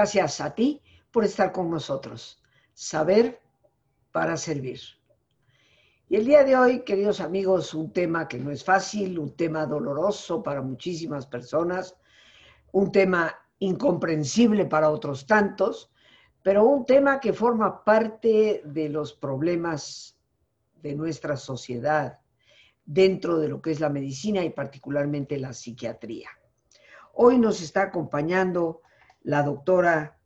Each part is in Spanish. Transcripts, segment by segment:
Gracias a ti por estar con nosotros. Saber para servir. Y el día de hoy, queridos amigos, un tema que no es fácil, un tema doloroso para muchísimas personas, un tema incomprensible para otros tantos, pero un tema que forma parte de los problemas de nuestra sociedad dentro de lo que es la medicina y particularmente la psiquiatría. Hoy nos está acompañando la doctora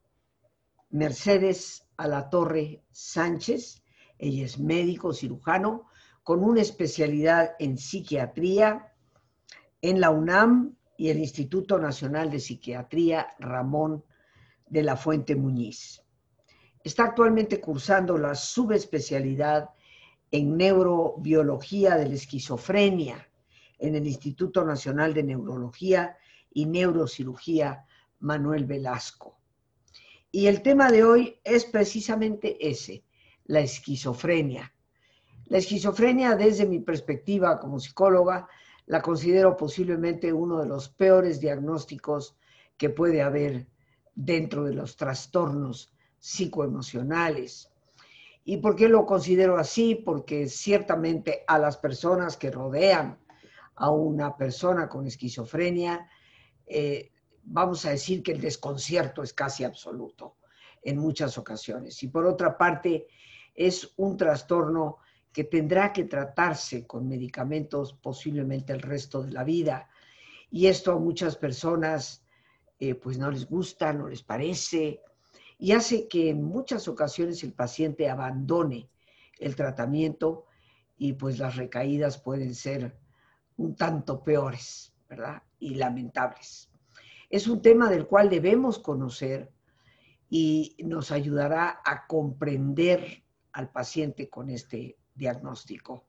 Mercedes Alatorre Sánchez. Ella es médico cirujano con una especialidad en psiquiatría en la UNAM y el Instituto Nacional de Psiquiatría Ramón de la Fuente Muñiz. Está actualmente cursando la subespecialidad en neurobiología de la esquizofrenia en el Instituto Nacional de Neurología y Neurocirugía Manuel Velasco. Y el tema de hoy es precisamente ese, la esquizofrenia. La esquizofrenia, desde mi perspectiva como psicóloga, la considero posiblemente uno de los peores diagnósticos que puede haber dentro de los trastornos psicoemocionales. ¿Y por qué lo considero así? Porque ciertamente a las personas que rodean a una persona con esquizofrenia, eh, vamos a decir que el desconcierto es casi absoluto en muchas ocasiones. Y por otra parte, es un trastorno que tendrá que tratarse con medicamentos posiblemente el resto de la vida. Y esto a muchas personas eh, pues no les gusta, no les parece, y hace que en muchas ocasiones el paciente abandone el tratamiento y pues las recaídas pueden ser un tanto peores, ¿verdad? Y lamentables. Es un tema del cual debemos conocer y nos ayudará a comprender al paciente con este diagnóstico.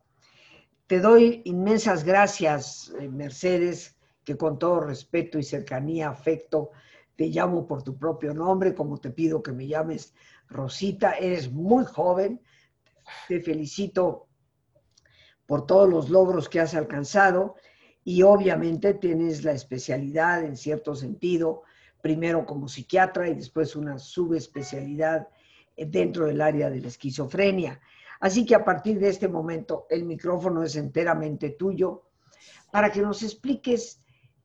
Te doy inmensas gracias, eh, Mercedes, que con todo respeto y cercanía, afecto, te llamo por tu propio nombre, como te pido que me llames Rosita. Eres muy joven, te felicito por todos los logros que has alcanzado y obviamente tienes la especialidad en cierto sentido, primero como psiquiatra y después una subespecialidad dentro del área de la esquizofrenia. Así que a partir de este momento el micrófono es enteramente tuyo para que nos expliques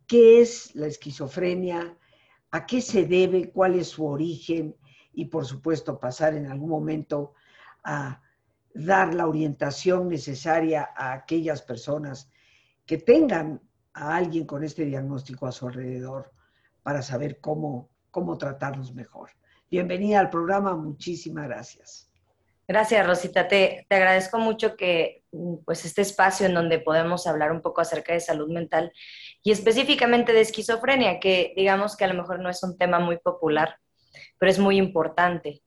qué es la esquizofrenia, a qué se debe, cuál es su origen y por supuesto pasar en algún momento a dar la orientación necesaria a aquellas personas que tengan a alguien con este diagnóstico a su alrededor para saber cómo, cómo tratarlos mejor. Bienvenida al programa, muchísimas gracias. Gracias, Rosita. Te, te, agradezco mucho que pues este espacio en donde podemos hablar un poco acerca de salud mental y específicamente de esquizofrenia, que digamos que a lo mejor no es un tema muy popular, pero es muy importante.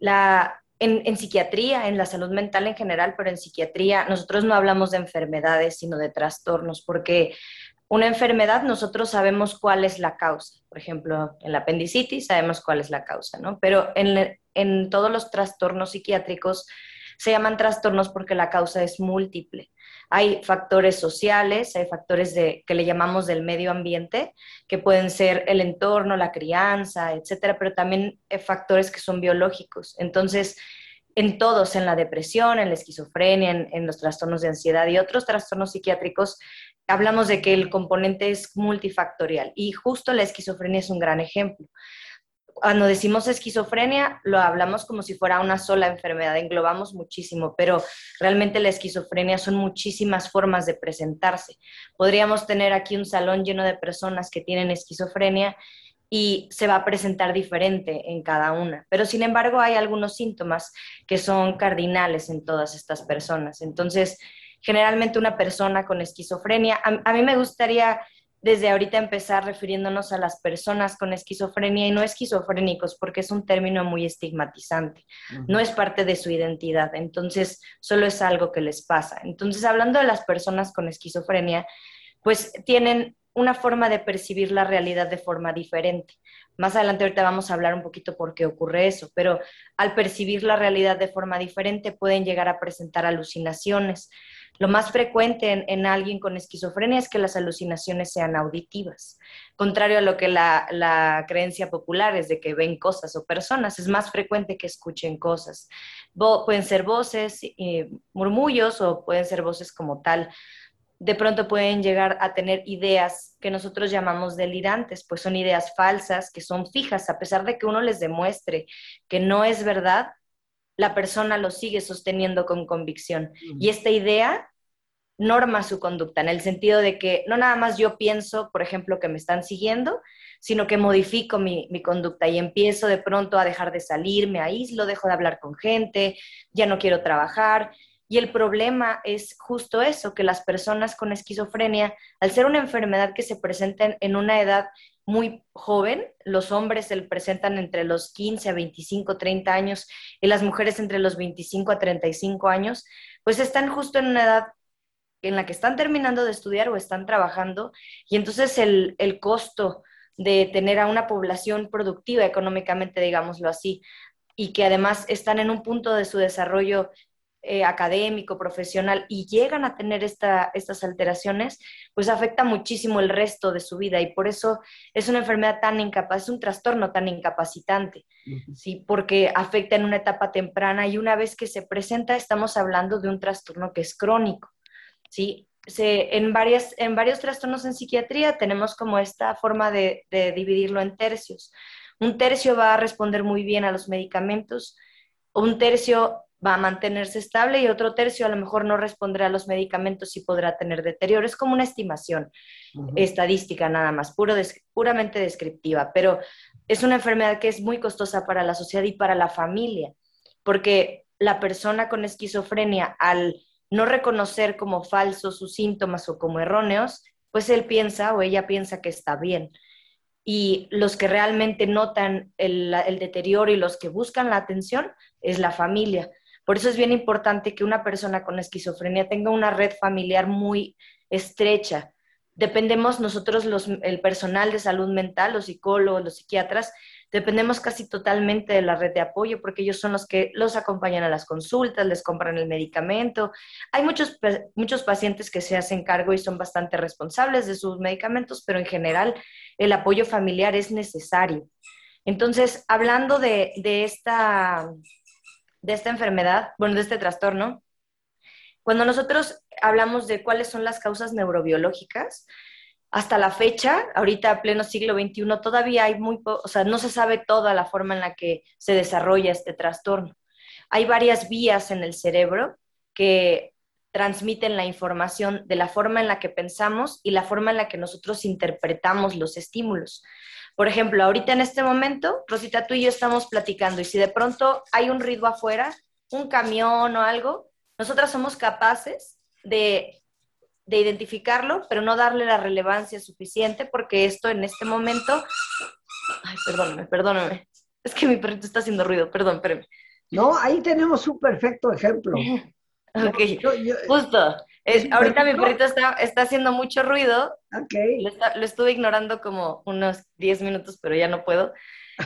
La, en, psiquiatría, en la salud mental en general, pero en psiquiatría, nosotros no hablamos de enfermedades, sino de trastornos, porque una enfermedad nosotros sabemos cuál es la causa. Por ejemplo, en la apendicitis sabemos cuál es la causa, ¿no? Pero en, en todos los trastornos psiquiátricos se llaman trastornos porque la causa es múltiple. Hay factores sociales, hay factores de, que le llamamos del medio ambiente, que pueden ser el entorno, la crianza, etcétera, pero también hay factores que son biológicos. Entonces, en todos, en la depresión, en la esquizofrenia, en, en, los trastornos de ansiedad y otros trastornos psiquiátricos, hablamos de que el componente es multifactorial y justo la esquizofrenia es un gran ejemplo cuando decimos esquizofrenia, lo hablamos como si fuera una sola enfermedad, englobamos muchísimo, pero realmente la esquizofrenia son muchísimas formas de presentarse. Podríamos tener aquí un salón lleno de personas que tienen esquizofrenia y se va a presentar diferente en cada una, pero sin embargo hay algunos síntomas que son cardinales en todas estas personas. Entonces, generalmente una persona con esquizofrenia, a, a mí me gustaría desde ahorita empezar refiriéndonos a las personas con esquizofrenia y no esquizofrénicos, porque es un término muy estigmatizante, no es parte de su identidad, entonces solo es algo que les pasa. Entonces, hablando de las personas con esquizofrenia, pues tienen una forma de percibir la realidad de forma diferente. Más adelante ahorita vamos a hablar un poquito por qué ocurre eso, pero al percibir la realidad de forma diferente pueden llegar a presentar alucinaciones, lo más frecuente en, alguien con esquizofrenia es que las alucinaciones sean auditivas, contrario a lo que la, creencia popular es de que ven cosas o personas, es más frecuente que escuchen cosas. pueden ser voces, eh, murmullos o pueden ser voces como tal. De pronto pueden llegar a tener ideas que nosotros llamamos delirantes, pues son ideas falsas, que son fijas, a pesar de que uno les demuestre que no es verdad, la persona lo sigue sosteniendo con convicción. Y esta idea norma su conducta, en el sentido de que no nada más yo pienso, por ejemplo, que me están siguiendo, sino que modifico mi, conducta y empiezo de pronto a dejar de salir, me aíslo, dejo de hablar con gente, ya no quiero trabajar. Y el problema es justo eso, que las personas con esquizofrenia, al ser una enfermedad que se presenta en una edad muy joven, los hombres se presentan entre los 15 a 25, 30 años y las mujeres entre los 25 a 35 años, pues están justo en una edad en la que están terminando de estudiar o están trabajando y entonces el, el costo de tener a una población productiva económicamente, digámoslo así, y que además están en un punto de su desarrollo eh, académico, profesional, y llegan a tener estas alteraciones, pues afecta muchísimo el resto de su vida y por eso es una enfermedad tan incapaz, es un trastorno tan incapacitante, ¿sí? porque afecta en una etapa temprana y una vez que se presenta estamos hablando de un trastorno que es crónico. ¿sí? Se, en, varias, en varios trastornos en psiquiatría tenemos como esta forma de, de dividirlo en tercios. Un tercio va a responder muy bien a los medicamentos, un tercio va a mantenerse estable y otro tercio a lo mejor no respondrá a los medicamentos y podrá tener deterioro. Es como una estimación estadística nada más, puro puramente descriptiva, pero es una enfermedad que es muy costosa para la sociedad y para la familia, porque la persona con esquizofrenia al no reconocer como falsos sus síntomas o como erróneos, pues él piensa o ella piensa que está bien. Y los que realmente notan el, el deterioro y los que buscan la atención es la familia. Por eso es bien importante que una persona con esquizofrenia tenga una red familiar muy estrecha. Dependemos nosotros, los, el personal de salud mental, los psicólogos, los psiquiatras, dependemos casi totalmente de la red de apoyo porque ellos son los que los acompañan a las consultas, les compran el medicamento. Hay muchos, muchos pacientes que se hacen cargo y son bastante responsables de sus medicamentos, pero en general el apoyo familiar es necesario. Entonces, hablando de, de esta de esta enfermedad, bueno, de este trastorno, cuando nosotros hablamos de cuáles son las causas neurobiológicas, hasta la fecha, ahorita pleno siglo XXI, todavía hay muy, o sea, no se sabe toda la forma en la que se desarrolla este trastorno. Hay varias vías en el cerebro que transmiten la información de la forma en la que pensamos y la forma en la que nosotros interpretamos los estímulos. Por ejemplo, ahorita en este momento, Rosita, tú y yo estamos platicando y si de pronto hay un ruido afuera, un camión o algo, nosotras somos capaces de, identificarlo, pero no darle la relevancia suficiente porque esto en este momento... Ay, perdóname, perdóname. Es que mi perrito está haciendo ruido, perdón, espérame. No, ahí tenemos un perfecto ejemplo. ok, justo ahorita mi perrito está, está, haciendo mucho ruido. Okay. Lo, estuve ignorando como unos 10 minutos, pero ya no puedo.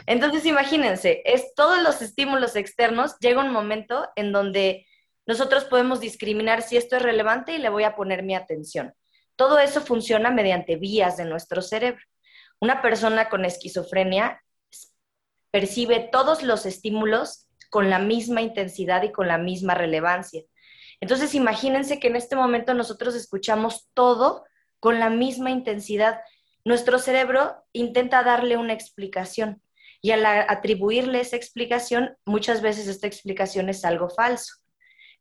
Entonces, imagínense, es todos los estímulos externos, llega un momento en donde nosotros podemos discriminar si esto es relevante y le voy a poner mi atención. Todo eso funciona mediante vías de nuestro cerebro. Una persona con esquizofrenia percibe todos los estímulos con la misma intensidad y con la misma relevancia. Entonces, imagínense que en este momento nosotros escuchamos todo con la misma intensidad. Nuestro cerebro intenta darle una explicación y al atribuirle esa explicación, muchas veces esta explicación es algo falso.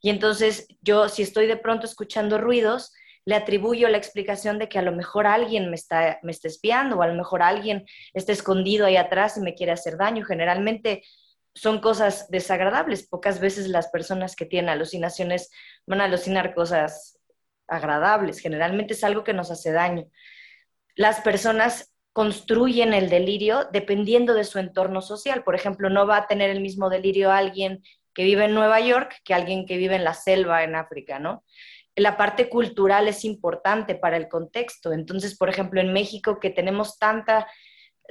Y entonces yo, si estoy de pronto escuchando ruidos, le atribuyo la explicación de que a lo mejor alguien me está, me está espiando o a lo mejor alguien está escondido ahí atrás y me quiere hacer daño. Generalmente son cosas desagradables. Pocas veces las personas que tienen alucinaciones van a alucinar cosas agradables. Generalmente es algo que nos hace daño. Las personas construyen el delirio dependiendo de su entorno social. Por ejemplo, no va a tener el mismo delirio alguien que vive en Nueva York que alguien que vive en la selva en África, ¿no? La parte cultural es importante para el contexto. Entonces, por ejemplo, en México, que tenemos tanta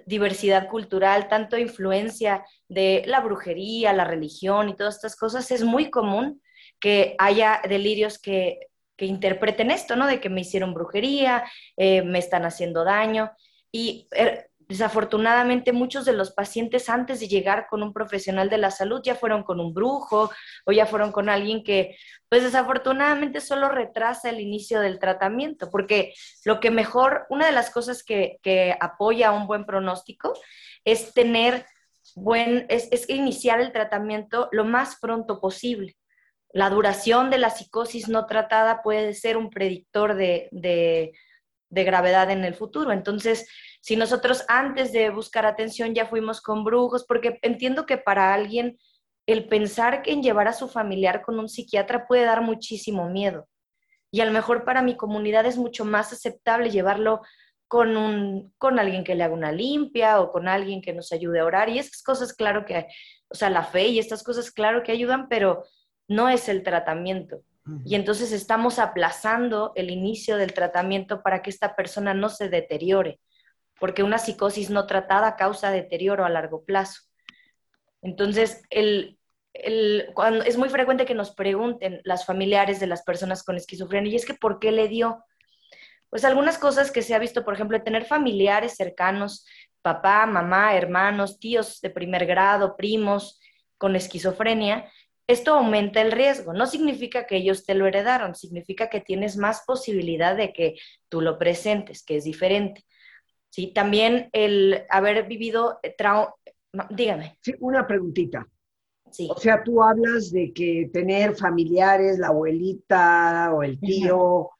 diversidad cultural, tanto influencia de la brujería, la religión y todas estas cosas, es muy común que haya delirios que que interpreten esto, ¿no? De que me hicieron brujería, eh, me están haciendo daño. Y er, desafortunadamente muchos de los pacientes antes de llegar con un profesional de la salud ya fueron con un brujo o ya fueron con alguien que, pues desafortunadamente solo retrasa el inicio del tratamiento, porque lo que mejor, una de las cosas que, que apoya un buen pronóstico es tener buen, es, es iniciar el tratamiento lo más pronto posible. La duración de la psicosis no tratada puede ser un predictor de, de, de gravedad en el futuro. Entonces, si nosotros antes de buscar atención ya fuimos con brujos, porque entiendo que para alguien el pensar en llevar a su familiar con un psiquiatra puede dar muchísimo miedo. Y a lo mejor para mi comunidad es mucho más aceptable llevarlo con, un, con alguien que le haga una limpia o con alguien que nos ayude a orar. Y esas cosas, claro que, o sea, la fe y estas cosas, claro que ayudan, pero no es el tratamiento. Y entonces estamos aplazando el inicio del tratamiento para que esta persona no se deteriore porque una psicosis no tratada causa deterioro a largo plazo. Entonces, el, cuando, es muy frecuente que nos pregunten las familiares de las personas con esquizofrenia, y es que ¿por qué le dio? Pues algunas cosas que se ha visto, por ejemplo, tener familiares cercanos, papá, mamá, hermanos, tíos de primer grado, primos con esquizofrenia, esto aumenta el riesgo. No significa que ellos te lo heredaron, significa que tienes más posibilidad de que tú lo presentes, que es diferente. ¿Sí? También el haber vivido eh, trauma, dígame. Sí, una preguntita. Sí. O sea, tú hablas de que tener familiares, la abuelita o el tío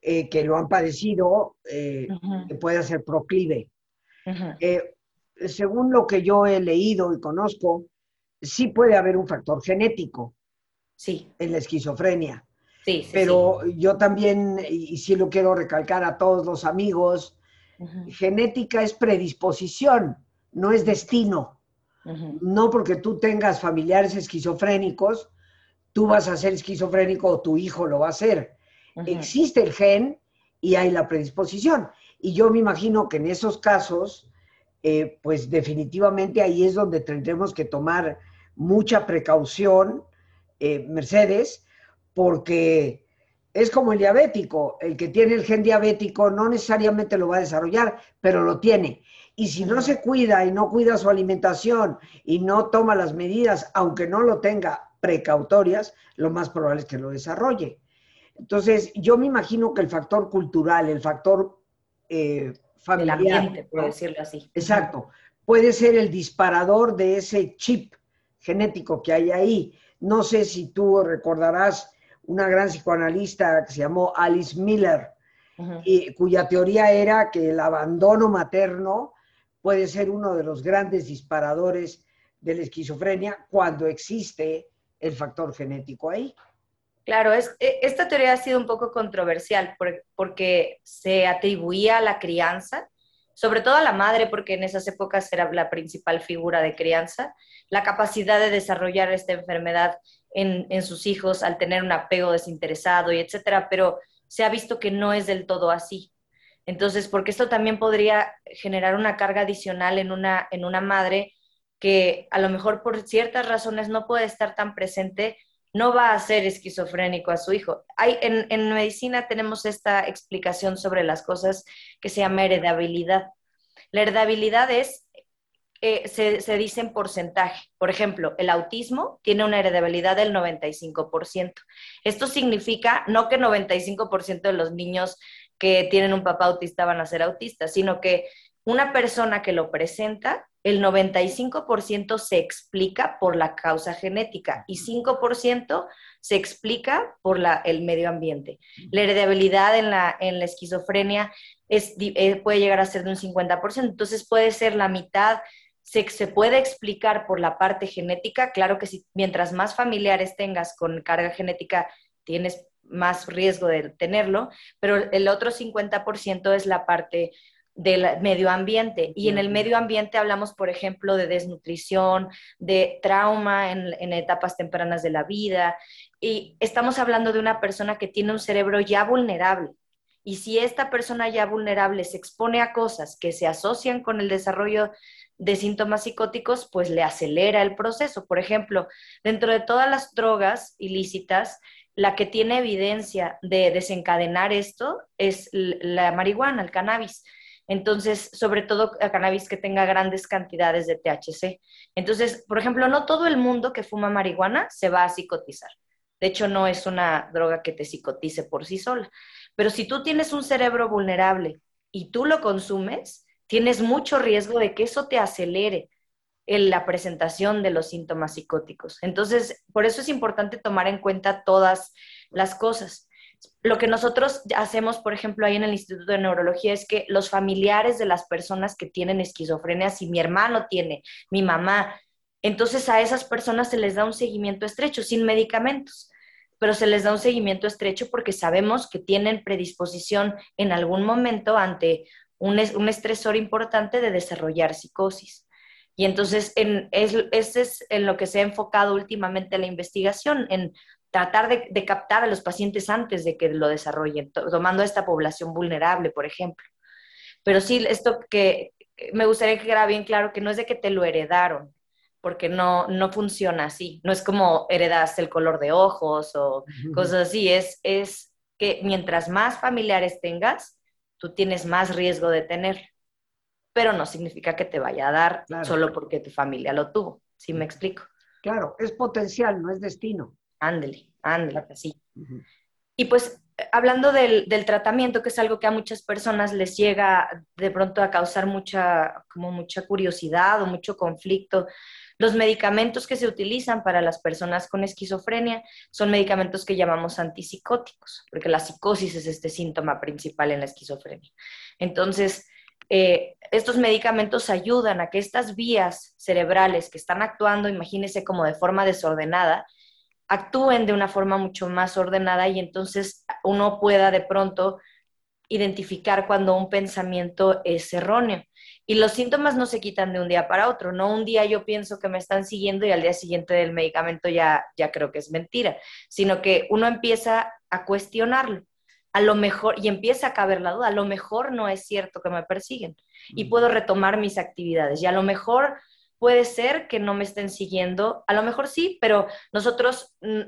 eh, que lo han padecido, eh, que puede ser proclive. según lo que yo he leído y conozco, sí puede haber un factor genético sí. en la esquizofrenia. Sí, Pero yo también, y sí lo quiero recalcar a todos los amigos, Genética es predisposición, no es destino. No porque tú tengas familiares esquizofrénicos, tú vas a ser esquizofrénico o tu hijo lo va a ser. Existe el gen y hay la predisposición. Y yo me imagino que en esos casos, eh, pues definitivamente ahí es donde tendremos que tomar mucha precaución, eh, Mercedes, porque es como el diabético, el que tiene el gen diabético no necesariamente lo va a desarrollar, pero lo tiene. Y si no se cuida y no cuida su alimentación y no toma las medidas, aunque no lo tenga precautorias, lo más probable es que lo desarrolle. Entonces, yo me imagino que el factor cultural, el factor eh, familiar, el ambiente, por decirlo así. Exacto, puede ser el disparador de ese chip genético que hay ahí. No sé si tú recordarás una gran psicoanalista que se llamó Alice Miller, y, cuya teoría era que el abandono materno puede ser uno de los grandes disparadores de la esquizofrenia cuando existe el factor genético ahí. Claro, es, e, esta teoría ha sido un poco controversial porque se atribuía a la crianza, sobre todo a la madre, porque en esas épocas era la principal figura de crianza, la capacidad de desarrollar esta enfermedad en, sus hijos al tener un apego desinteresado y etcétera, pero se ha visto que no es del todo así. Entonces, porque esto también podría generar una carga adicional en una, en una madre que a lo mejor por ciertas razones no puede estar tan presente, no va a ser esquizofrénico a su hijo. Hay, en, en medicina tenemos esta explicación sobre las cosas que se llama heredabilidad. La heredabilidad es eh, se, dice en porcentaje. Por ejemplo, el autismo tiene una heredabilidad del 95%. Esto significa no que 95% de los niños que tienen un papá autista van a ser autistas, sino que una persona que lo presenta, el 95% se explica por la causa genética y 5% se explica por la, el medio ambiente. La heredabilidad en la, en la esquizofrenia es, eh, puede llegar a ser de un 50%, entonces puede ser la mitad se, se, puede explicar por la parte genética, claro que si mientras más familiares tengas con carga genética, tienes más riesgo de tenerlo, pero el otro 50% es la parte del medio ambiente. Y en el medio ambiente hablamos, por ejemplo, de desnutrición, de trauma en, en, etapas tempranas de la vida. Y estamos hablando de una persona que tiene un cerebro ya vulnerable. Y si esta persona ya vulnerable se expone a cosas que se asocian con el desarrollo de síntomas psicóticos, pues le acelera el proceso. Por ejemplo, dentro de todas las drogas ilícitas, la que tiene evidencia de desencadenar esto es la marihuana, el cannabis. Entonces, sobre todo el cannabis que tenga grandes cantidades de THC. Entonces, por ejemplo, no todo el mundo que fuma marihuana se va a psicotizar. De hecho, no es una droga que te psicotice por sí sola. Pero si tú tienes un cerebro vulnerable y tú lo consumes, tienes mucho riesgo de que eso te acelere en la presentación de los síntomas psicóticos. Entonces, por eso es importante tomar en cuenta todas las cosas. Lo que nosotros hacemos, por ejemplo, ahí en el Instituto de Neurología es que los familiares de las personas que tienen esquizofrenia, si mi hermano tiene, mi mamá, entonces a esas personas se les da un seguimiento estrecho, sin medicamentos, pero se les da un seguimiento estrecho porque sabemos que tienen predisposición en algún momento ante un, un estresor importante de desarrollar psicosis. Y entonces, en, es, ese es en lo que se ha enfocado últimamente la investigación, en tratar de, captar a los pacientes antes de que lo desarrollen, tomando a esta población vulnerable, por ejemplo. Pero sí, esto que me gustaría que quedara bien claro, que no es de que te lo heredaron, porque no, no funciona así. No es como heredas el color de ojos o cosas así, es, es que mientras más familiares tengas, tú tienes más riesgo de tener pero no significa que te vaya a dar solo porque tu familia lo tuvo. ¿Sí me explico? Claro, es potencial, no es destino. Ándele, ándele, así. Y pues hablando del, del, tratamiento, que es algo que a muchas personas les llega de pronto a causar mucha, como mucha curiosidad o mucho conflicto, los medicamentos que se utilizan para las personas con esquizofrenia son medicamentos que llamamos antipsicóticos, porque la psicosis es este síntoma principal en la esquizofrenia. Entonces, eh, estos medicamentos ayudan a que estas vías cerebrales que están actuando, imagínense como de forma desordenada, actúen de una forma mucho más ordenada y entonces uno pueda de pronto identificar cuando un pensamiento es erróneo. Y los síntomas no se quitan de un día para otro, no un día yo pienso que me están siguiendo y al día siguiente del medicamento ya, ya creo que es mentira, sino que uno empieza a cuestionarlo a lo mejor, y empieza a caber la duda, a lo mejor no es cierto que me persiguen y puedo retomar mis actividades. Y a lo mejor puede ser que no me estén siguiendo, a lo mejor sí, pero nosotros mm,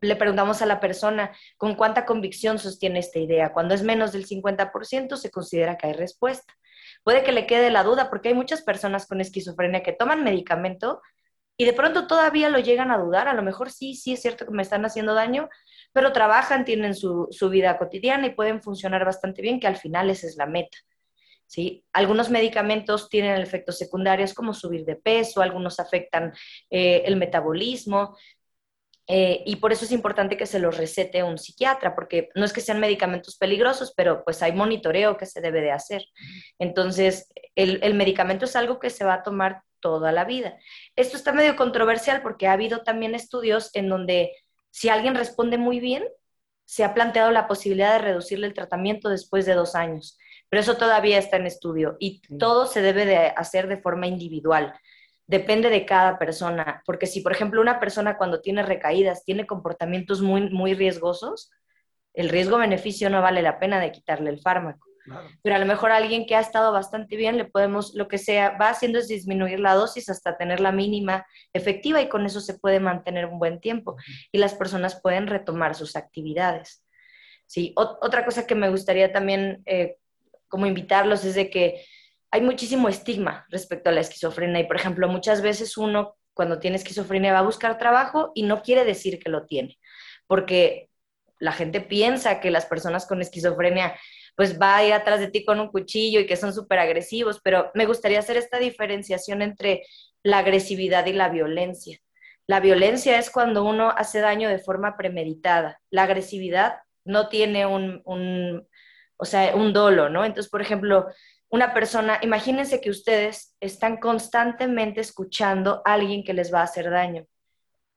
le preguntamos a la persona con cuánta convicción sostiene esta idea. Cuando es menos del 50%, se considera que hay respuesta. Puede que le quede la duda porque hay muchas personas con esquizofrenia que toman medicamento y de pronto todavía lo llegan a dudar. A lo mejor sí, sí es cierto que me están haciendo daño, pero trabajan, tienen su, vida cotidiana y pueden funcionar bastante bien, que al final esa es la meta. ¿sí? Algunos medicamentos tienen efectos secundarios como subir de peso, algunos afectan eh, el metabolismo, eh, y por eso es importante que se los recete un psiquiatra, porque no es que sean medicamentos peligrosos, pero pues hay monitoreo que se debe de hacer. Entonces, el, el, medicamento es algo que se va a tomar toda la vida. Esto está medio controversial porque ha habido también estudios en donde si alguien responde muy bien, se ha planteado la posibilidad de reducirle el tratamiento después de dos años, pero eso todavía está en estudio y todo se debe de hacer de forma individual. Depende de cada persona, porque si, por ejemplo, una persona cuando tiene recaídas tiene comportamientos muy, muy riesgosos, el riesgo-beneficio no vale la pena de quitarle el fármaco. Pero a lo mejor a alguien que ha estado bastante bien, le podemos, lo que sea, va haciendo es disminuir la dosis hasta tener la mínima efectiva y con eso se puede mantener un buen tiempo y las personas pueden retomar sus actividades. Sí, otra cosa que me gustaría también eh, como invitarlos es de que hay muchísimo estigma respecto a la esquizofrenia y, por ejemplo, muchas veces uno cuando tiene esquizofrenia va a buscar trabajo y no quiere decir que lo tiene, porque la gente piensa que las personas con esquizofrenia pues va a ir atrás de ti con un cuchillo y que son súper agresivos, pero me gustaría hacer esta diferenciación entre la agresividad y la violencia. La violencia es cuando uno hace daño de forma premeditada. La agresividad no tiene un, un o sea, un dolo, ¿no? Entonces, por ejemplo, una persona, imagínense que ustedes están constantemente escuchando a alguien que les va a hacer daño.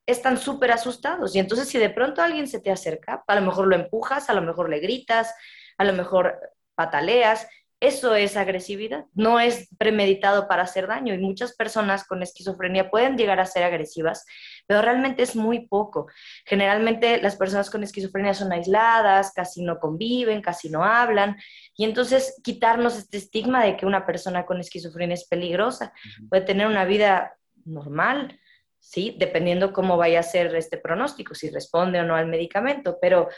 Están súper asustados y entonces si de pronto alguien se te acerca, a lo mejor lo empujas, a lo mejor le gritas, a lo mejor pataleas, eso es agresividad, no es premeditado para hacer daño y muchas personas con esquizofrenia pueden llegar a ser agresivas, pero realmente es muy poco. Generalmente las personas con esquizofrenia son aisladas, casi no conviven, casi no hablan y entonces quitarnos este estigma de que una persona con esquizofrenia es peligrosa, puede tener una vida normal, ¿sí? Dependiendo cómo vaya a ser este pronóstico, si responde o no al medicamento, pero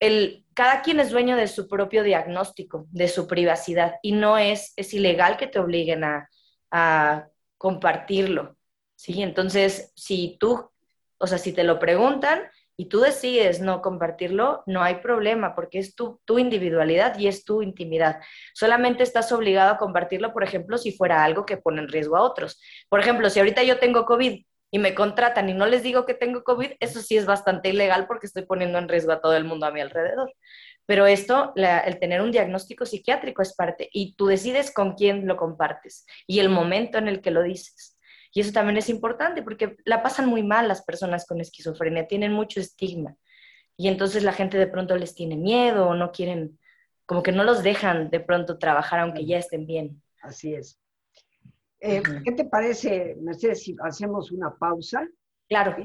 el, cada quien es dueño de su propio diagnóstico, de su privacidad, y no es, es ilegal que te obliguen a, a compartirlo, ¿sí? Entonces, si tú, o sea, si te lo preguntan, y tú decides no compartirlo, no hay problema porque es tu, tu, individualidad y es tu intimidad. Solamente estás obligado a compartirlo, por ejemplo, si fuera algo que pone en riesgo a otros. Por ejemplo, si ahorita yo tengo COVID y me contratan y no les digo que tengo COVID, eso sí es bastante ilegal porque estoy poniendo en riesgo a todo el mundo a mi alrededor. Pero esto, la, el tener un diagnóstico psiquiátrico es parte y tú decides con quién lo compartes y el momento en el que lo dices. Y eso también es importante porque la pasan muy mal las personas con esquizofrenia, tienen mucho estigma. Y entonces la gente de pronto les tiene miedo o no quieren, como que no los dejan de pronto trabajar aunque ya estén bien. Así es. Eh, ¿Qué te parece, Mercedes, si hacemos una pausa? Claro.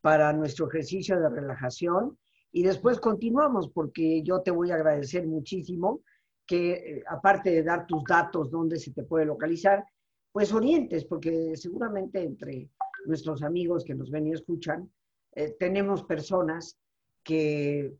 Para nuestro ejercicio de relajación y después continuamos porque yo te voy a agradecer muchísimo que, eh, aparte de dar tus datos, dónde se te puede localizar, pues orientes, porque seguramente entre nuestros amigos que nos ven y escuchan, eh, tenemos personas que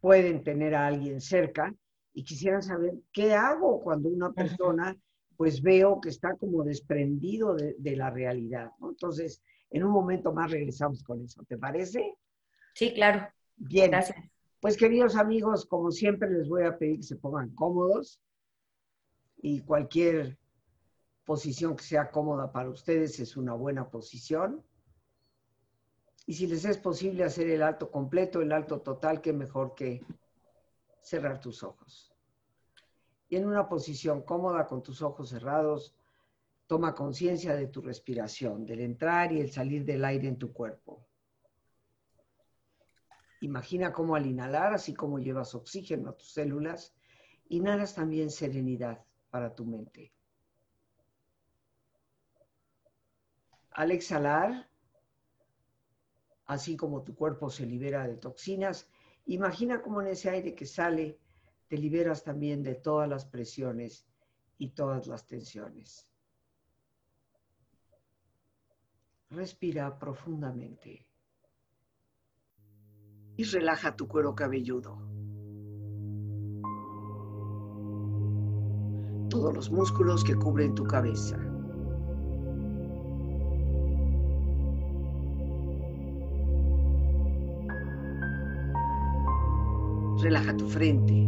pueden tener a alguien cerca y quisieran saber qué hago cuando una persona pues veo que está como desprendido de, la realidad. Entonces, en un momento más regresamos con eso. ¿Te parece? Sí, claro. Bien. Gracias. Pues queridos amigos, como siempre les voy a pedir que se pongan cómodos y cualquier posición que sea cómoda para ustedes es una buena posición. Y si les es posible hacer el alto completo, el alto total, qué mejor que cerrar tus ojos y en una posición cómoda con tus ojos cerrados, toma conciencia de tu respiración, del entrar y el salir del aire en tu cuerpo. Imagina cómo al inhalar, así como llevas oxígeno a tus células, inhalas también serenidad para tu mente. Al exhalar, así como tu cuerpo se libera de toxinas, imagina cómo en ese aire que sale te liberas también de todas las presiones y todas las tensiones. Respira profundamente y relaja tu cuero cabelludo. Todos los músculos que cubren tu cabeza. Relaja tu frente,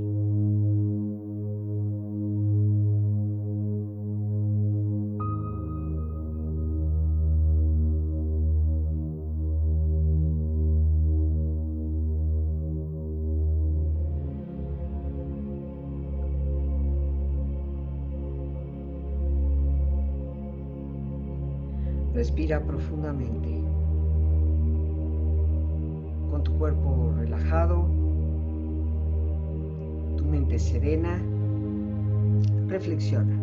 Respira profundamente. Con tu cuerpo relajado, tu mente serena, reflexiona.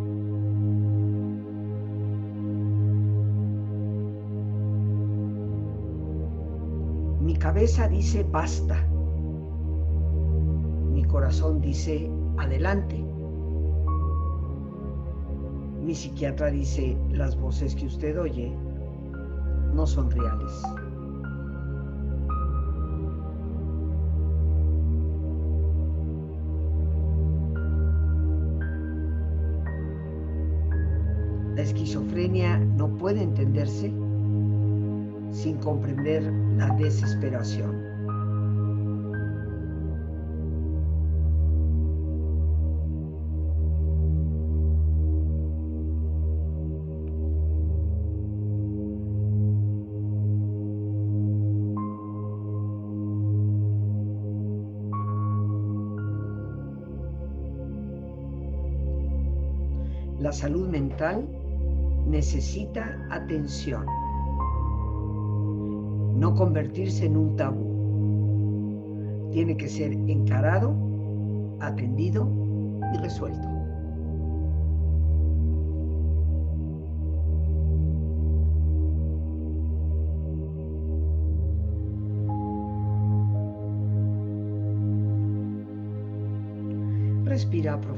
Mi cabeza dice basta. Mi corazón dice adelante. Mi psiquiatra dice las voces que usted oye no son reales. La esquizofrenia no puede entenderse sin comprender la desesperación. La salud mental necesita atención, no convertirse en un tabú. Tiene que ser encarado, atendido y resuelto. Respira profundamente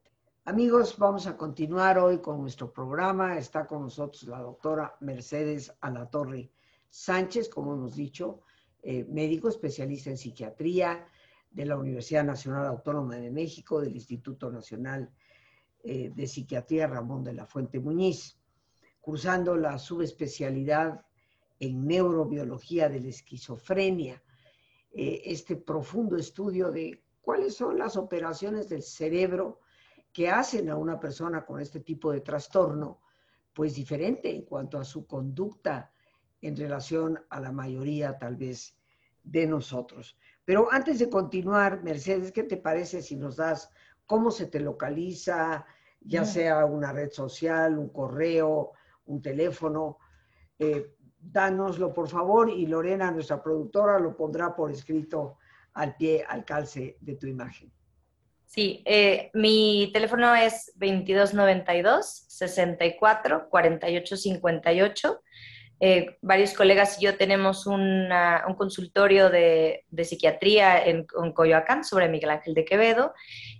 Amigos, vamos a continuar hoy con nuestro programa. Está con nosotros la doctora Mercedes Alatorre Sánchez, como hemos dicho, eh, médico especialista en psiquiatría de la Universidad Nacional Autónoma de México, del Instituto Nacional eh, de Psiquiatría Ramón de la Fuente Muñiz, cursando la subespecialidad en neurobiología de la esquizofrenia, eh, este profundo estudio de cuáles son las operaciones del cerebro que hacen a una persona con este tipo de trastorno, pues diferente en cuanto a su conducta en relación a la mayoría tal vez de nosotros. Pero antes de continuar, Mercedes, ¿qué te parece si nos das cómo se te localiza, ya sea una red social, un correo, un teléfono? Eh, dánoslo, por favor, y Lorena, nuestra productora, lo pondrá por escrito al pie, al calce de tu imagen. Sí, eh, mi teléfono es 2292 64 48 58 eh, varios colegas y yo tenemos un consultorio de, psiquiatría en, Coyoacán sobre Miguel Ángel de Quevedo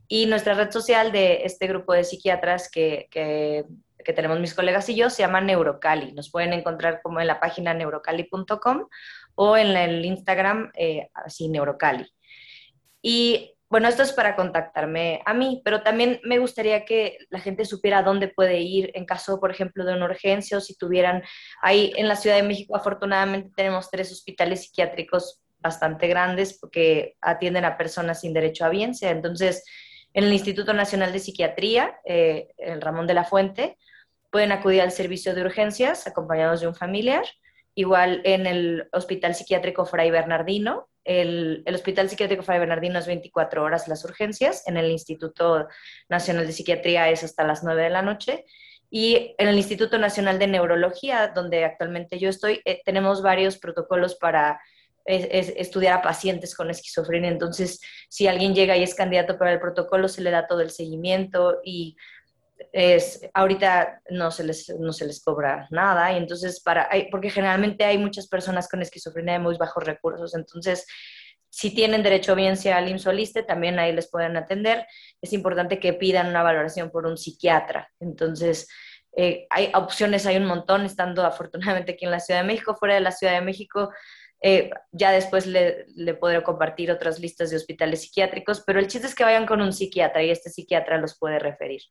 y nuestra red social de este grupo de psiquiatras que, tenemos mis colegas y yo se llama Neurocali. Nos pueden encontrar como en la página neurocali.com o en el Instagram eh, así Neurocali. Y bueno, esto es para contactarme a mí, pero también me gustaría que la gente supiera dónde puede ir en caso, por ejemplo, de una urgencia o si tuvieran, ahí en la Ciudad de México afortunadamente tenemos tres hospitales psiquiátricos bastante grandes porque atienden a personas sin derecho a biencia. Entonces, en el Instituto Nacional de Psiquiatría, eh, el Ramón de la Fuente, pueden acudir al servicio de urgencias acompañados de un familiar. Igual en el Hospital Psiquiátrico Fray Bernardino, el, Hospital Psiquiátrico Fray Bernardino es 24 horas las urgencias, en el Instituto Nacional de Psiquiatría es hasta las 9 de la noche y en el Instituto Nacional de Neurología, donde actualmente yo estoy, eh, tenemos varios protocolos para estudiar a pacientes con esquizofrenia. Entonces, si alguien llega y es candidato para el protocolo, se le da todo el seguimiento y es, ahorita no se, les, no se les cobra nada, y entonces para, porque generalmente hay muchas personas con esquizofrenia de muy bajos recursos, entonces si tienen derecho a audiencia al IMSOLISTE, también ahí les pueden atender. Es importante que pidan una valoración por un psiquiatra. Entonces, eh, hay opciones, hay un montón, estando afortunadamente aquí en la Ciudad de México, fuera de la Ciudad de México. Eh, ya después le, le, podré compartir otras listas de hospitales psiquiátricos, pero el chiste es que vayan con un psiquiatra y este psiquiatra los puede referir.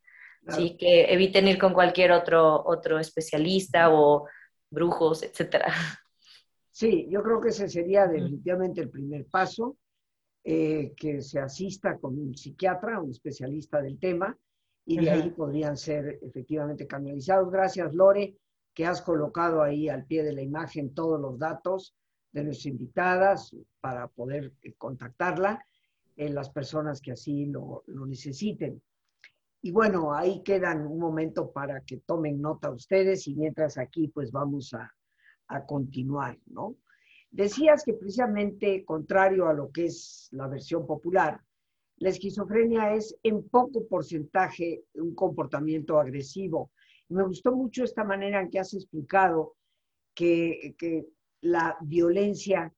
Sí, que eviten ir con cualquier otro, otro especialista o brujos, etcétera. Sí, yo creo que ese sería definitivamente el primer paso, eh, que se asista con un psiquiatra, un especialista del tema, y de ahí podrían ser efectivamente canalizados. Gracias, Lore, que has colocado ahí al pie de la imagen todos los datos de nuestras invitadas para poder eh, contactarla en las personas que así lo, lo necesiten. Y bueno, ahí quedan un momento para que tomen nota ustedes y mientras aquí pues vamos a, continuar, ¿no? Decías que precisamente contrario a lo que es la versión popular, la esquizofrenia es en poco porcentaje un comportamiento agresivo. me gustó mucho esta manera en que has explicado que, la violencia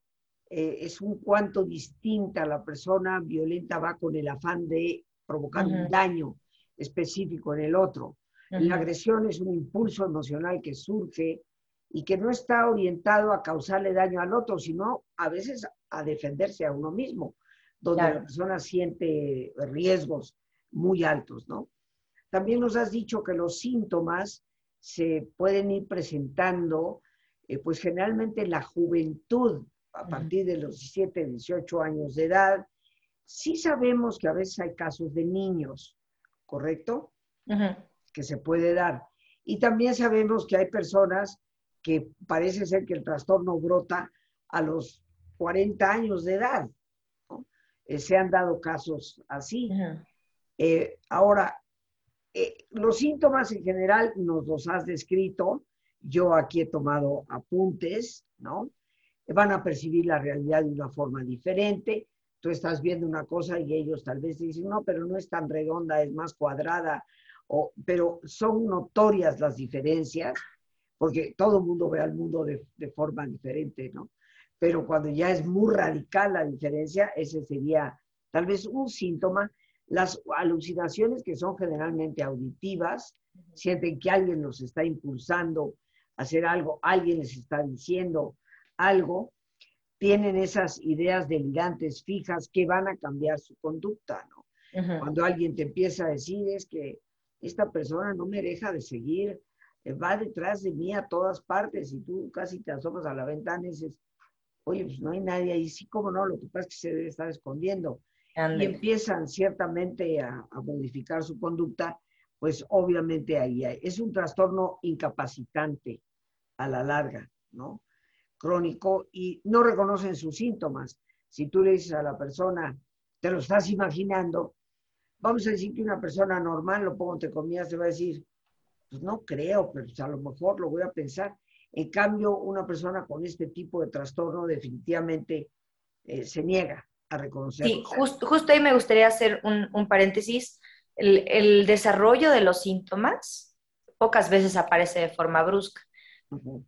eh, es un cuanto distinta. La persona violenta va con el afán de provocar un daño específico en el otro. La agresión es un impulso emocional que surge y que no está orientado a causarle daño al otro, sino a veces a defenderse a uno mismo, donde la persona siente riesgos muy altos, ¿no? También nos has dicho que los síntomas se pueden ir presentando, eh, pues generalmente en la juventud, a partir de los 17, 18 años de edad. Sí sabemos que a veces hay casos de niños ¿correcto? Que se puede dar. Y también sabemos que hay personas que parece ser que el trastorno brota a los 40 años de edad. Eh, se han dado casos así. Eh, ahora, eh, los síntomas en general nos los has descrito. Yo aquí he tomado apuntes, ¿no? Van a percibir la realidad de una forma diferente tú estás viendo una cosa y ellos tal vez dicen, no, pero no es tan redonda, es más cuadrada, o, pero son notorias las diferencias, porque todo el mundo ve al mundo de, de forma diferente, ¿no? Pero cuando ya es muy radical la diferencia, ese sería tal vez un síntoma. Las alucinaciones que son generalmente auditivas, sienten que alguien los está impulsando a hacer algo, alguien les está diciendo algo, tienen esas ideas delirantes fijas que van a cambiar su conducta, ¿no? Cuando alguien te empieza a decir es que esta persona no me deja de seguir, eh, va detrás de mí a todas partes y tú casi te asomas a la ventana y dices, oye, pues no hay nadie ahí, sí, cómo no, lo que pasa es que se debe estar escondiendo. Y empiezan ciertamente a, modificar su conducta, pues obviamente ahí hay. Es un trastorno incapacitante a la larga, ¿no? Crónico y no reconocen sus síntomas. Si tú le dices a la persona, te lo estás imaginando, vamos a decir que una persona normal, lo pongo entre comillas, te va a decir, pues no creo, pero pues a lo mejor lo voy a pensar. En cambio, una persona con este tipo de trastorno definitivamente eh, se niega a reconocer. Sí, justo ahí me gustaría hacer un, paréntesis. El, desarrollo de los síntomas pocas veces aparece de forma brusca.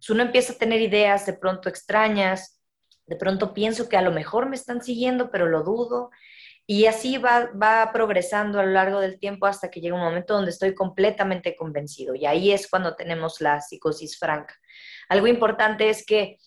Uno empieza a tener ideas de pronto extrañas, de pronto pienso que a lo mejor me están siguiendo, pero lo dudo, y así va, va progresando a lo largo del tiempo hasta que llega un momento donde estoy completamente convencido. Y ahí es cuando tenemos la psicosis franca. Algo importante es que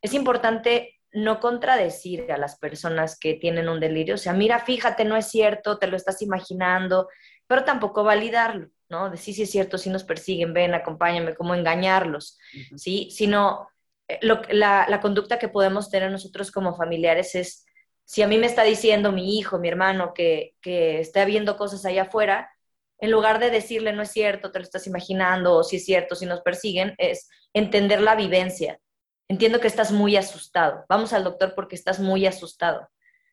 es importante no contradecir a las personas que tienen un delirio. O sea, mira, fíjate, no es cierto, te lo estás imaginando, pero tampoco validarlo, ¿no? De sí, sí es cierto, si nos persiguen, ven, acompáñame, cómo engañarlos, ¿sí? Sino eh, la, la conducta que podemos tener nosotros como familiares es si a mí me está diciendo mi hijo, mi hermano, que, que está viendo cosas allá afuera, en lugar de decirle no es cierto, te lo estás imaginando, o si es cierto, si nos persiguen, es entender la vivencia. Entiendo que estás muy asustado. Vamos al doctor porque estás muy asustado.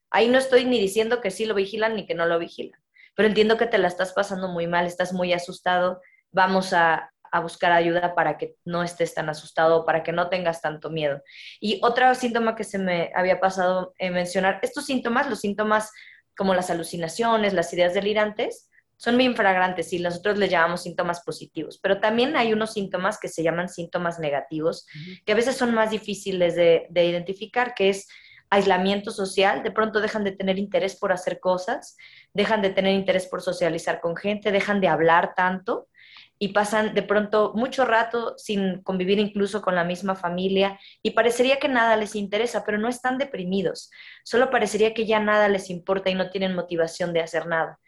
Ahí no estoy ni diciendo que sí lo vigilan ni que no lo vigilan, pero entiendo que te la estás pasando muy mal, estás muy asustado. Vamos a, a buscar ayuda para que no estés tan asustado, para que no tengas tanto miedo. Y otro síntoma que se me había pasado en mencionar, estos síntomas, los síntomas como las alucinaciones, las ideas delirantes, son muy infragrantes y nosotros les llamamos síntomas positivos, pero también hay unos síntomas que se llaman síntomas negativos, que a veces son más difíciles de, de identificar, que es aislamiento social, de pronto dejan de tener interés por hacer cosas, dejan de tener interés por socializar con gente, dejan de hablar tanto y pasan de pronto mucho rato sin convivir incluso con la misma familia y parecería que nada les interesa, pero no están deprimidos, solo parecería que ya nada les importa y no tienen motivación de hacer nada.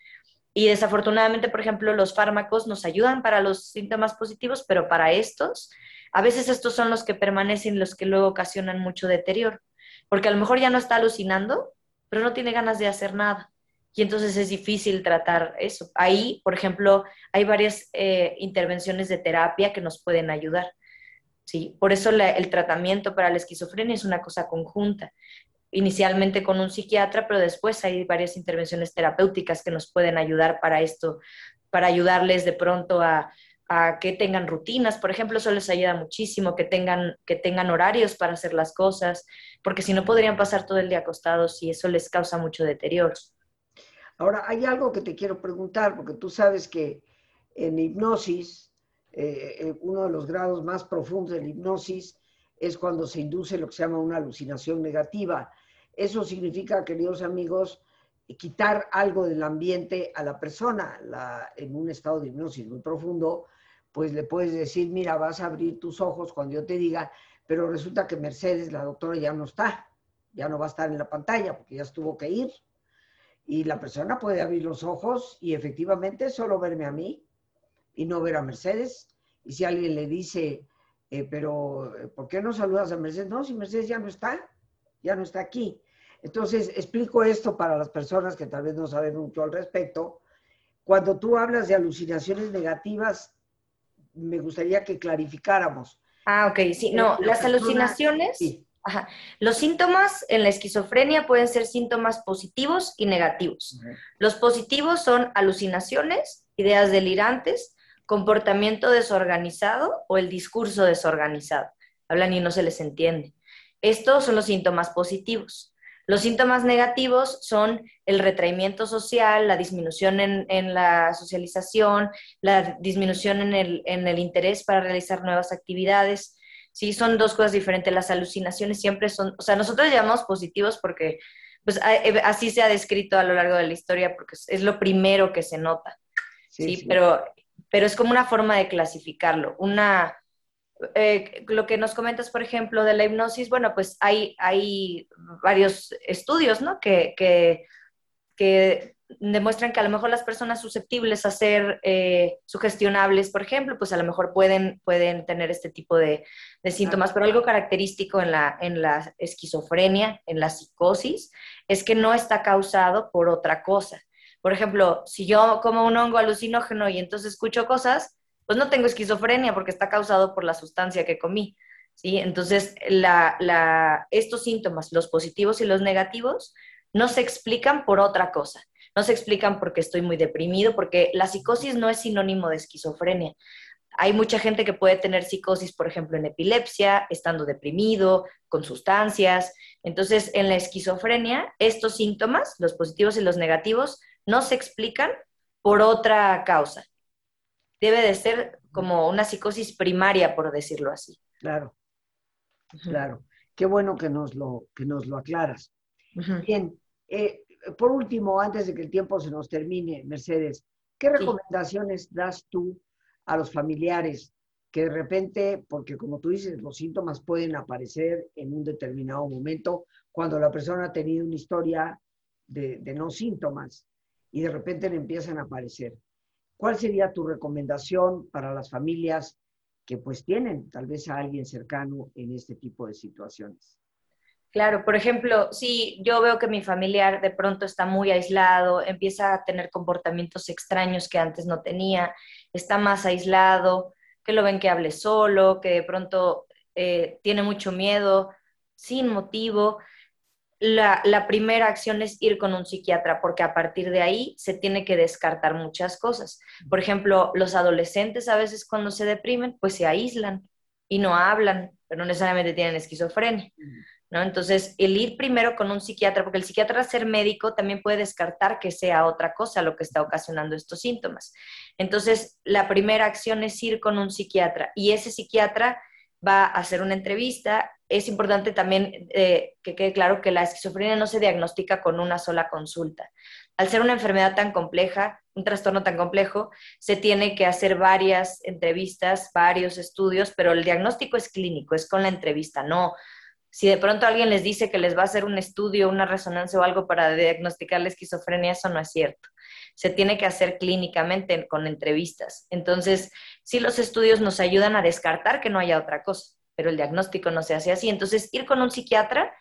Y desafortunadamente, por ejemplo, los fármacos nos ayudan para los síntomas positivos, pero para estos, a veces estos son los que permanecen, los que luego ocasionan mucho deterioro, porque a lo mejor ya no está alucinando, pero no tiene ganas de hacer nada y entonces es difícil tratar eso. Ahí, por ejemplo, hay varias eh, intervenciones de terapia que nos pueden ayudar. ¿sí? Por eso el tratamiento para la esquizofrenia es una cosa conjunta. Inicialmente con un psiquiatra, pero después hay varias intervenciones terapéuticas que nos pueden ayudar para esto, para ayudarles de pronto a, a que tengan rutinas, por ejemplo, eso les ayuda muchísimo, que tengan, que tengan horarios para hacer las cosas, porque si no podrían pasar todo el día acostados y eso les causa mucho deterioro. Ahora, hay algo que te quiero preguntar, porque tú sabes que en hipnosis, eh, eh, uno de los grados más profundos de la hipnosis es cuando se induce lo que se llama una alucinación negativa. Eso significa, queridos amigos, quitar algo del ambiente a la persona en un estado de hipnosis muy profundo, pues le puedes decir, mira, vas a abrir tus ojos cuando yo te diga, pero resulta que Mercedes, la doctora, ya no está, ya no va a estar en la pantalla porque ya estuvo que ir y la persona puede abrir los ojos y efectivamente solo verme a mí y no ver a Mercedes. Y si alguien le dice, eh, pero eh, ¿por qué no saludas a Mercedes? No, si Mercedes ya no está, ya no está aquí. Entonces, explico esto para las personas que tal vez no saben mucho al respecto. Cuando tú hablas de alucinaciones negativas, me gustaría que clarificáramos. Ah, ok, sí, no, las alucinaciones... Los síntomas en la esquizofrenia pueden ser síntomas positivos y negativos. Los positivos son alucinaciones, ideas delirantes, comportamiento desorganizado o el discurso desorganizado. Hablan y no se les entiende. Estos son los síntomas positivos. Los síntomas negativos son el retraimiento social, la disminución en, la socialización, la disminución en el interés para realizar nuevas actividades, sí, son dos cosas diferentes. Las alucinaciones siempre son, o sea, nosotros llamamos positivos porque pues eh, así se ha descrito a lo largo de la historia porque es lo primero que se nota, ¿sí? Pero, pero es como una forma de clasificarlo. Una, eh, lo que nos comentas, por ejemplo, de la hipnosis, bueno, pues hay, hay varios estudios, ¿no? Que, que, que demuestran que a lo mejor las personas susceptibles a ser eh, sugestionables, por ejemplo, pues a lo mejor pueden, pueden tener este tipo de, de síntomas, pero algo característico en la, en la esquizofrenia, en la psicosis, es que no está causado por otra cosa. Por ejemplo, si yo como un hongo alucinógeno y entonces escucho cosas, pues no tengo esquizofrenia porque está causado por la sustancia que comí. ¿sí? Entonces, la, la, estos síntomas, los positivos y los negativos, no se explican por otra cosa. No se explican porque estoy muy deprimido, porque la psicosis no es sinónimo de esquizofrenia. Hay mucha gente que puede tener psicosis, por ejemplo, en epilepsia, estando deprimido, con sustancias. Entonces, en la esquizofrenia, estos síntomas, los positivos y los negativos, no se explican por otra causa debe de ser como una psicosis primaria, por decirlo así. Claro, claro. Qué bueno que nos lo, que nos lo aclaras. Bien, eh, por último, antes de que el tiempo se nos termine, Mercedes, ¿qué recomendaciones das tú a los familiares que de repente, porque como tú dices, los síntomas pueden aparecer en un determinado momento cuando la persona ha tenido una historia de, de no síntomas y de repente le empiezan a aparecer? ¿Cuál sería tu recomendación para las familias que pues tienen tal vez a alguien cercano en este tipo de situaciones? Claro, por ejemplo, si yo veo que mi familiar de pronto está muy aislado, empieza a tener comportamientos extraños que antes no tenía, está más aislado, que lo ven que hable solo, que de pronto eh, tiene mucho miedo, sin motivo, la, primera acción es ir con un psiquiatra, porque a partir de ahí se tiene que descartar muchas cosas. Por ejemplo, los adolescentes a veces cuando se deprimen, pues se aíslan y no hablan, pero no necesariamente tienen esquizofrenia. ¿No? Entonces, el ir primero con un psiquiatra, porque el psiquiatra, ser médico, también puede descartar que sea otra cosa lo que está ocasionando estos síntomas. Entonces, la primera acción es ir con un psiquiatra y ese psiquiatra va a hacer una entrevista es importante también eh, que quede claro que la esquizofrenia no se diagnostica con una sola consulta. Al ser una enfermedad tan compleja, un trastorno tan complejo, se tiene que hacer varias entrevistas, varios estudios, pero el diagnóstico es clínico, es con la entrevista, no. Si de pronto alguien les dice que les va a hacer un estudio, una resonancia o algo para diagnosticar la esquizofrenia, eso no es cierto. Se tiene que hacer clínicamente con entrevistas. Entonces, sí los estudios nos ayudan a descartar que no haya otra cosa pero el diagnóstico no se hace así. Entonces, ir con un psiquiatra,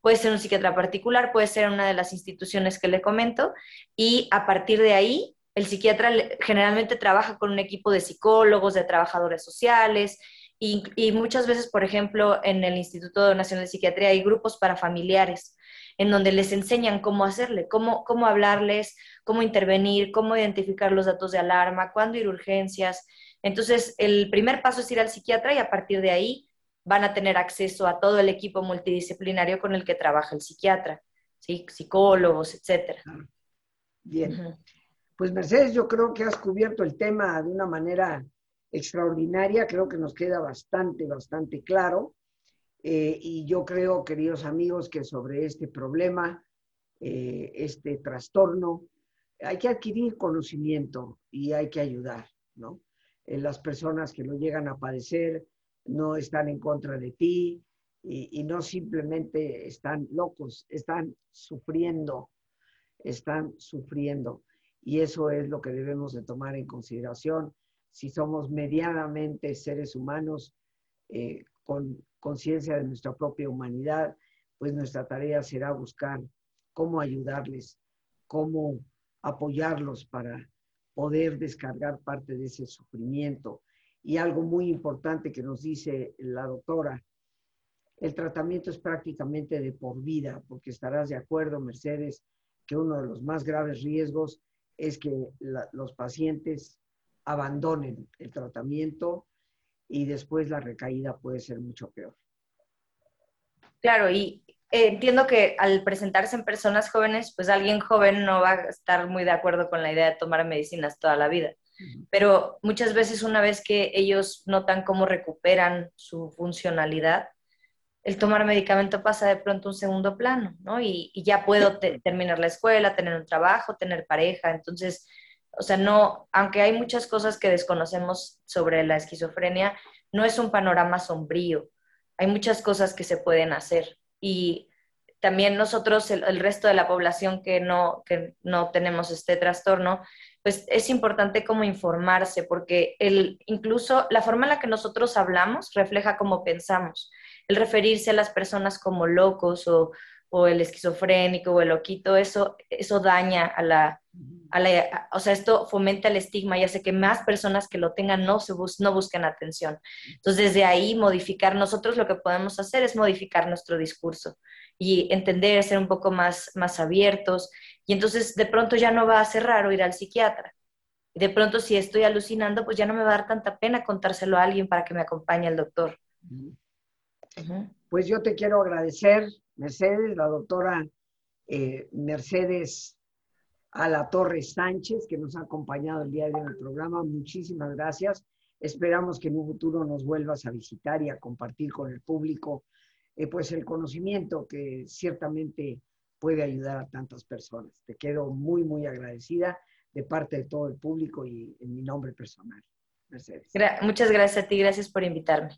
puede ser un psiquiatra particular, puede ser una de las instituciones que le comento, y a partir de ahí, el psiquiatra generalmente trabaja con un equipo de psicólogos, de trabajadores sociales, y, muchas veces, por ejemplo, en el Instituto Nacional de Psiquiatría hay grupos para familiares en donde les enseñan cómo hacerle, cómo, cómo hablarles, cómo intervenir, cómo identificar los datos de alarma, cuándo ir urgencias. Entonces, el primer paso es ir al psiquiatra y a partir de ahí van a tener acceso a todo el equipo multidisciplinario con el que trabaja el psiquiatra, ¿sí? psicólogos, etc. Bien. Pues Mercedes, yo creo que has cubierto el tema de una manera extraordinaria, creo que nos queda bastante, bastante claro. Eh, y yo creo, queridos amigos, que sobre este problema, eh, este trastorno, hay que adquirir conocimiento y hay que ayudar, ¿no? En las personas que lo llegan a padecer, no están en contra de ti y, no simplemente están locos, están sufriendo, están sufriendo. Y eso es lo que debemos de tomar en consideración si somos medianamente seres humanos eh, con conciencia de nuestra propia humanidad, pues nuestra tarea será buscar cómo ayudarles, cómo apoyarlos para poder descargar parte de ese sufrimiento. Y algo muy importante que nos dice la doctora, el tratamiento es prácticamente de por vida, porque estarás de acuerdo, Mercedes, que uno de los más graves riesgos es que los pacientes abandonen el tratamiento y después la recaída puede ser mucho peor. Claro, y eh, entiendo que al presentarse en personas jóvenes, pues alguien joven no va a estar muy de acuerdo con la idea de tomar medicinas toda la vida pero muchas veces una vez que ellos notan cómo recuperan su funcionalidad, el tomar medicamento pasa de pronto a un segundo plano, ¿no? Y, ya puedo terminar la escuela, tener un trabajo, tener pareja, entonces, o sea, no, aunque hay muchas cosas que desconocemos sobre la esquizofrenia, no es un panorama sombrío. Hay muchas cosas que se pueden hacer y también nosotros, el, resto de la población que no, que no tenemos este trastorno, pues es importante como informarse, porque el, incluso la forma en la que nosotros hablamos refleja cómo pensamos. El referirse a las personas como locos o, o el esquizofrénico o el loquito, eso, eso daña a la, a la, o sea, esto fomenta el estigma y hace que más personas que lo tengan no, se no busquen atención. Entonces, desde ahí modificar, nosotros lo que podemos hacer es modificar nuestro discurso y entender, ser un poco más, más abiertos. Y entonces, de pronto ya no va a ser raro ir al psiquiatra. Y de pronto, si estoy alucinando, pues ya no me va a dar tanta pena contárselo a alguien para que me acompañe el doctor. Pues yo te quiero agradecer Mercedes, la doctora eh, Mercedes a la Torre Sánchez, que nos ha acompañado el día de hoy en el programa. Muchísimas gracias. Esperamos que en un futuro nos vuelvas a visitar y a compartir con el público eh, pues el conocimiento que ciertamente puede ayudar a tantas personas. Te quedo muy, muy agradecida de parte de todo el público y en mi nombre personal. Mercedes. muchas gracias a ti, gracias por invitarme.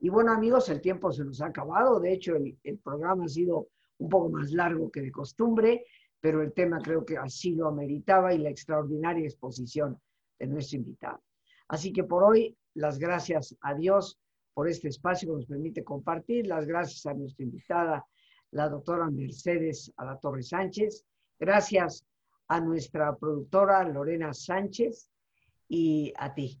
Y bueno, amigos, el tiempo se nos ha acabado. De hecho, el, programa ha sido un poco más largo que de costumbre, pero el tema creo que así lo ameritaba y la extraordinaria exposición de nuestro invitado. Así que por hoy, las gracias a Dios por este espacio que nos permite compartir. Las gracias a nuestra invitada, la doctora Mercedes a la Torre Sánchez. Gracias a nuestra productora Lorena Sánchez y a ti,